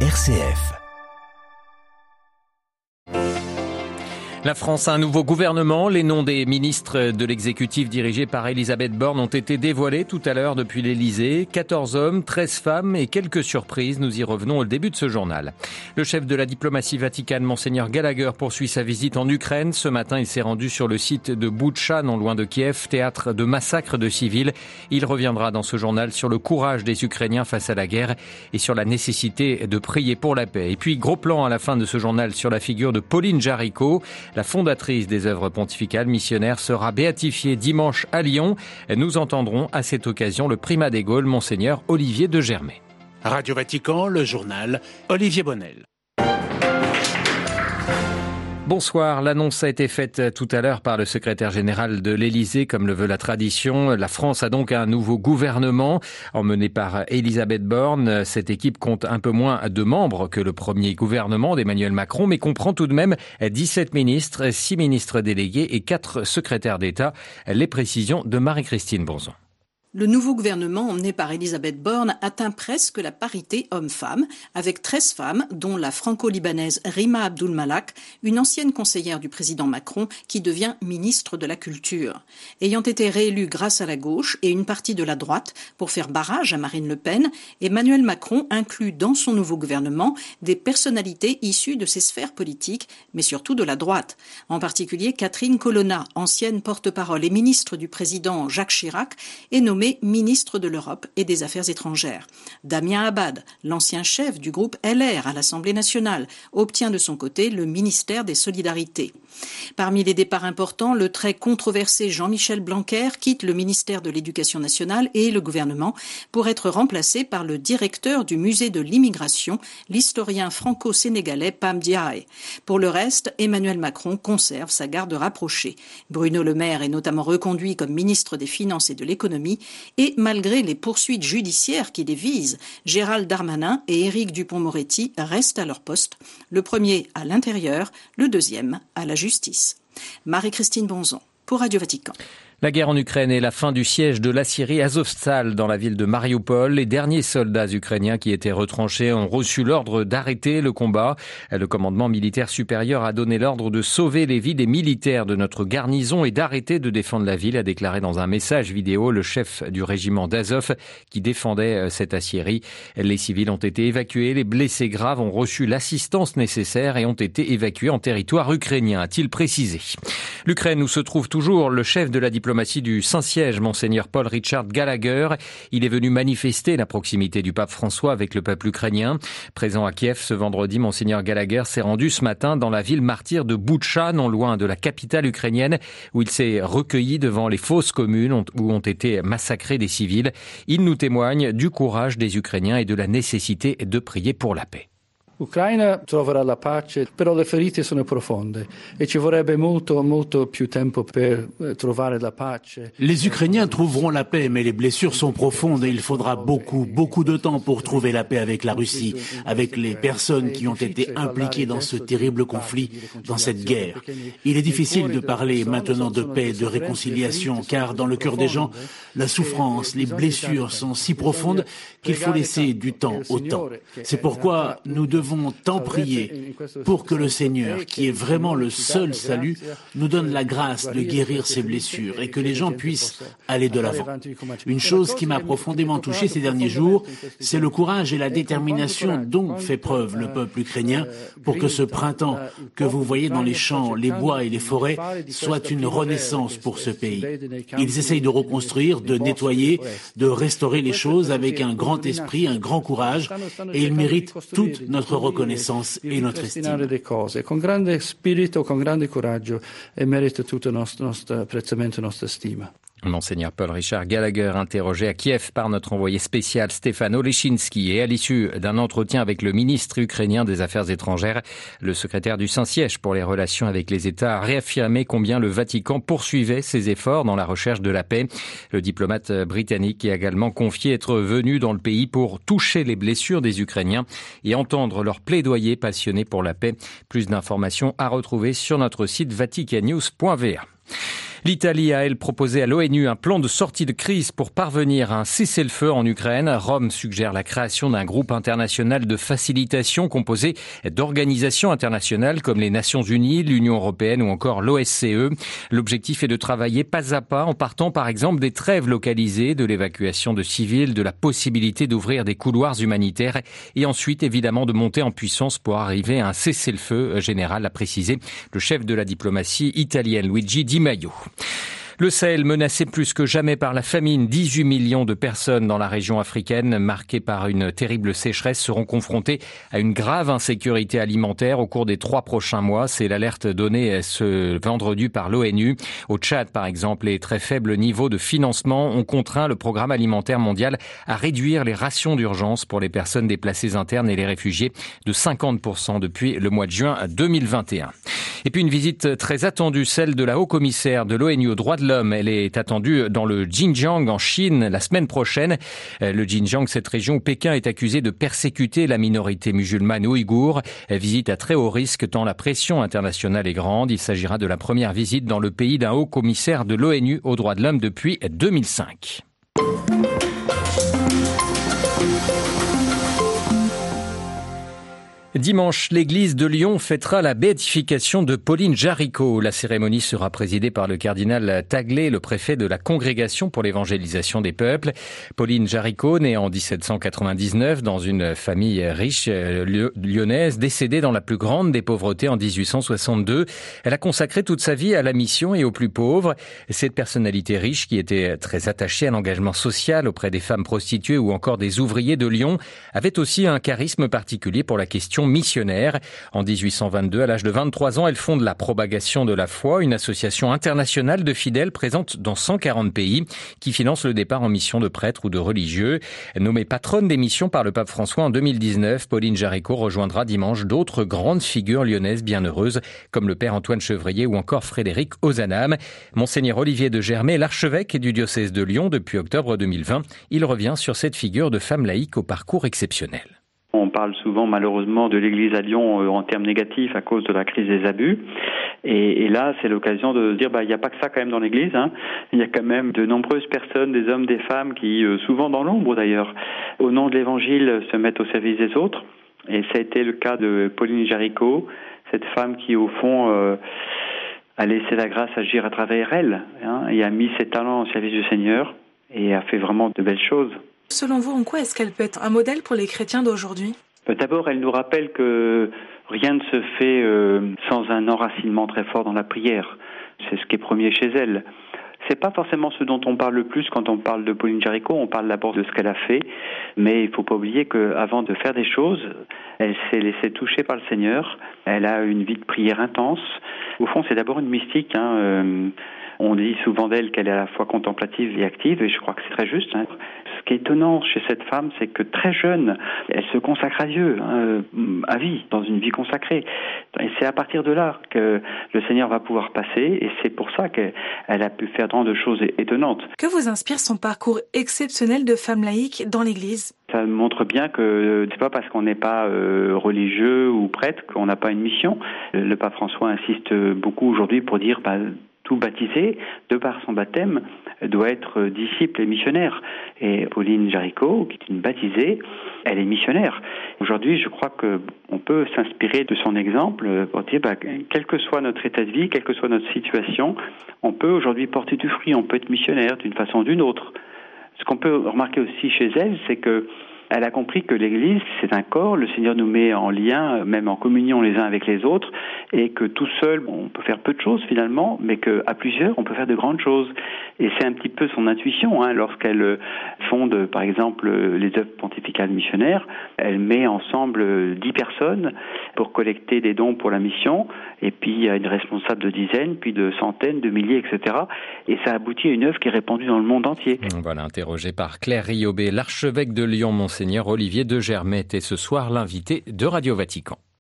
RCF. La France a un nouveau gouvernement. Les noms des ministres de l'exécutif dirigé par Elisabeth Borne ont été dévoilés tout à l'heure depuis l'Elysée. 14 hommes, 13 femmes et quelques surprises. Nous y revenons au début de ce journal. Le chef de la diplomatie vaticane, Monseigneur Gallagher, poursuit sa visite en Ukraine. Ce matin, il s'est rendu sur le site de Boutcha, non loin de Kiev, théâtre de massacres de civils. Il reviendra dans ce journal sur le courage des Ukrainiens face à la guerre et sur la nécessité de prier pour la paix. Et puis, gros plan à la fin de ce journal sur la figure de Pauline Jaricot. La fondatrice des œuvres pontificales missionnaires sera béatifiée dimanche à Lyon. Nous entendrons à cette occasion le primat des Gaules, monseigneur Olivier de Germay. Radio Vatican, le journal Olivier Bonnel. Bonsoir. L'annonce a été faite tout à l'heure par le secrétaire général de l'Élysée, comme le veut la tradition. La France a donc un nouveau gouvernement emmené par Elisabeth Borne. Cette équipe compte un peu moins de membres que le premier gouvernement d'Emmanuel Macron, mais comprend tout de même 17 ministres, 6 ministres délégués et 4 secrétaires d'État. Les précisions de Marie-Christine Bonzon. Le nouveau gouvernement emmené par Elisabeth Borne atteint presque la parité homme-femme, avec 13 femmes, dont la franco-libanaise Rima Abdul Malak, une ancienne conseillère du président Macron qui devient ministre de la Culture. Ayant été réélue grâce à la gauche et une partie de la droite pour faire barrage à Marine Le Pen, Emmanuel Macron inclut dans son nouveau gouvernement des personnalités issues de ses sphères politiques, mais surtout de la droite. En particulier, Catherine Colonna, ancienne porte-parole et ministre du président Jacques Chirac, est nommée ministre de l'Europe et des Affaires étrangères. Damien Abad, l'ancien chef du groupe LR à l'Assemblée nationale, obtient de son côté le ministère des Solidarités. Parmi les départs importants, le très controversé Jean-Michel Blanquer quitte le ministère de l'Éducation nationale et le gouvernement pour être remplacé par le directeur du musée de l'immigration, l'historien franco-sénégalais Pam Diaye. Pour le reste, Emmanuel Macron conserve sa garde rapprochée. Bruno Le Maire est notamment reconduit comme ministre des Finances et de l'Économie et malgré les poursuites judiciaires qui les visent, Gérald Darmanin et Éric Dupont-Moretti restent à leur poste, le premier à l'intérieur, le deuxième à la justice. Marie-Christine Bonzon pour Radio Vatican. La guerre en Ukraine et la fin du siège de la Syrie Azovstal dans la ville de Mariupol. Les derniers soldats ukrainiens qui étaient retranchés ont reçu l'ordre d'arrêter le combat. Le commandement militaire supérieur a donné l'ordre de sauver les vies des militaires de notre garnison et d'arrêter de défendre la ville, a déclaré dans un message vidéo le chef du régiment d'Azov qui défendait euh, cette Assyrie. Les civils ont été évacués, les blessés graves ont reçu l'assistance nécessaire et ont été évacués en territoire ukrainien, a-t-il précisé. L'Ukraine où se trouve toujours le chef de la diplomatie diplomatie du Saint-Siège, monseigneur Paul Richard Gallagher. Il est venu manifester la proximité du pape François avec le peuple ukrainien. Présent à Kiev ce vendredi, monseigneur Gallagher s'est rendu ce matin dans la ville martyre de Boutcha, non loin de la capitale ukrainienne, où il s'est recueilli devant les fausses communes où ont été massacrés des civils. Il nous témoigne du courage des Ukrainiens et de la nécessité de prier pour la paix. L'Ukraine troverà la pace, però le ferite sono profonde e ci vorrebbe molto, molto più tempo per eh, la pace. Les Ukrainiens trouveront la paix, mais les blessures sont profondes et il faudra beaucoup, beaucoup de temps pour trouver la paix avec la Russie, avec les personnes qui ont été impliquées dans ce terrible conflit, dans cette guerre. Il est difficile de parler maintenant de paix, de réconciliation, car dans le cœur des gens, la souffrance, les blessures sont si profondes qu'il faut laisser du temps au temps. C'est pourquoi nous devons devons tant prier pour que le Seigneur, qui est vraiment le seul salut, nous donne la grâce de guérir ces blessures et que les gens puissent aller de l'avant. Une chose qui m'a profondément touché ces derniers jours, c'est le courage et la détermination dont fait preuve le peuple ukrainien pour que ce printemps que vous voyez dans les champs, les bois et les forêts soit une renaissance pour ce pays. Ils essayent de reconstruire, de nettoyer, de restaurer les choses avec un grand esprit, un grand courage, et ils méritent toute notre reconnaissance et notre estime. des cose con grande spirito, con grande coraggio e merita tutto il nostro, nostro apprezzamento e nostra stima. Monseigneur Paul Richard Gallagher, interrogé à Kiev par notre envoyé spécial Stéphane Olechinsky et à l'issue d'un entretien avec le ministre ukrainien des Affaires étrangères, le secrétaire du Saint-Siège pour les relations avec les États a réaffirmé combien le Vatican poursuivait ses efforts dans la recherche de la paix. Le diplomate britannique a également confié être venu dans le pays pour toucher les blessures des Ukrainiens et entendre leur plaidoyer passionné pour la paix. Plus d'informations à retrouver sur notre site vaticanews.va. L'Italie a, elle, proposé à l'ONU un plan de sortie de crise pour parvenir à un cessez-le-feu en Ukraine. Rome suggère la création d'un groupe international de facilitation composé d'organisations internationales comme les Nations Unies, l'Union Européenne ou encore l'OSCE. L'objectif est de travailler pas à pas en partant par exemple des trêves localisées, de l'évacuation de civils, de la possibilité d'ouvrir des couloirs humanitaires et ensuite évidemment de monter en puissance pour arriver à un cessez-le-feu général, a précisé le chef de la diplomatie italienne Luigi Di Maio. Le Sahel menacé plus que jamais par la famine, 18 millions de personnes dans la région africaine marquée par une terrible sécheresse seront confrontées à une grave insécurité alimentaire au cours des trois prochains mois. C'est l'alerte donnée ce vendredi par l'ONU. Au Tchad, par exemple, les très faibles niveaux de financement ont contraint le programme alimentaire mondial à réduire les rations d'urgence pour les personnes déplacées internes et les réfugiés de 50% depuis le mois de juin 2021. Et puis une visite très attendue, celle de la haut-commissaire de l'ONU aux droits de l'homme. Elle est attendue dans le Xinjiang en Chine la semaine prochaine. Euh, le Xinjiang, cette région où Pékin est accusé de persécuter la minorité musulmane ouïghour. Visite à très haut risque tant la pression internationale est grande. Il s'agira de la première visite dans le pays d'un haut-commissaire de l'ONU aux droits de l'homme depuis 2005. Dimanche, l'église de Lyon fêtera la béatification de Pauline Jaricot. La cérémonie sera présidée par le cardinal Taglé, le préfet de la Congrégation pour l'évangélisation des peuples. Pauline Jaricot, née en 1799 dans une famille riche euh, lyonnaise, décédée dans la plus grande des pauvretés en 1862. Elle a consacré toute sa vie à la mission et aux plus pauvres. Cette personnalité riche qui était très attachée à l'engagement social auprès des femmes prostituées ou encore des ouvriers de Lyon avait aussi un charisme particulier pour la question missionnaire. En 1822, à l'âge de 23 ans, elle fonde la Propagation de la foi, une association internationale de fidèles présente dans 140 pays qui finance le départ en mission de prêtres ou de religieux. Nommée patronne des missions par le pape François en 2019, Pauline Jaricot rejoindra dimanche d'autres grandes figures lyonnaises bienheureuses comme le père Antoine Chevrier ou encore Frédéric Ozanam. Monseigneur Olivier de Germay, l'archevêque du diocèse de Lyon depuis octobre 2020, il revient sur cette figure de femme laïque au parcours exceptionnel. On parle souvent malheureusement de l'Église à Lyon euh, en termes négatifs à cause de la crise des abus. Et, là, c'est l'occasion de dire, bah, il n'y a pas que ça quand même dans l'Église. Hein. Il y a quand même de nombreuses personnes, des hommes, des femmes, qui, euh, souvent dans l'ombre d'ailleurs, au nom de l'Évangile, se mettent au service des autres. Et ça a été le cas de Pauline Jaricot, cette femme qui, au fond, euh, a laissé la grâce agir à travers elle hein, et a mis ses talents au service du Seigneur et a fait vraiment de belles choses. Selon vous, en quoi est-ce qu'elle peut être un modèle pour les chrétiens d'aujourd'hui? Euh, D'abord, elle nous rappelle que rien ne se fait euh, sans un enracinement très fort dans la prière. C'est ce qui est premier chez elle. C'est pas forcément ce dont on parle le plus quand on parle de Pauline Jaricot. On parle d'abord de ce qu'elle a fait, mais il faut pas oublier qu'avant de faire des choses, elle s'est laissée toucher par le Seigneur. Elle a une vie de prière intense. Au fond, c'est d'abord une mystique. Hein. Euh, on dit souvent d'elle qu'elle est à la fois contemplative et active, et je crois que c'est très juste. Hein. Ce qui est étonnant chez cette femme, c'est que très jeune, elle se consacre à Dieu, hein, à vie, dans une vie consacrée. Et c'est à partir de là que le Seigneur va pouvoir passer, et c'est pour ça qu'elle a pu faire tant de choses étonnantes. Que vous inspire son parcours exceptionnel de femme laïque dans l'Église? Ça montre bien que c'est pas parce qu'on n'est pas euh, religieux ou prêtre qu'on n'a pas une mission. Le pape François insiste beaucoup aujourd'hui pour dire bah, tout baptisé, de par son baptême, doit être disciple et missionnaire. Et Pauline Jaricot, qui est une baptisée, elle est missionnaire. Aujourd'hui, je crois qu'on peut s'inspirer de son exemple pour dire, bah, quel que soit notre état de vie, quelle que soit notre situation, on peut aujourd'hui porter du fruit, on peut être missionnaire d'une façon ou d'une autre. Ce qu'on peut remarquer aussi chez elle, c'est que elle a compris que l'Église, c'est un corps, le Seigneur nous met en lien, même en communion les uns avec les autres, et que tout seul, on peut faire peu de choses finalement, mais qu'à plusieurs, on peut faire de grandes choses. Et c'est un petit peu son intuition, hein, lorsqu'elle euh, fonde, par exemple, les œuvres pontificales missionnaires, elle met ensemble dix personnes pour collecter des dons pour la mission, et puis il y a une responsable de dizaines, puis de centaines, de milliers, etc. Et ça aboutit à une œuvre qui est répandue dans le monde entier. Voilà, interrogé par Claire Riobé, l'archevêque de Lyon, Monseigneur Olivier de Germet, et ce soir l'invité de Radio Vatican.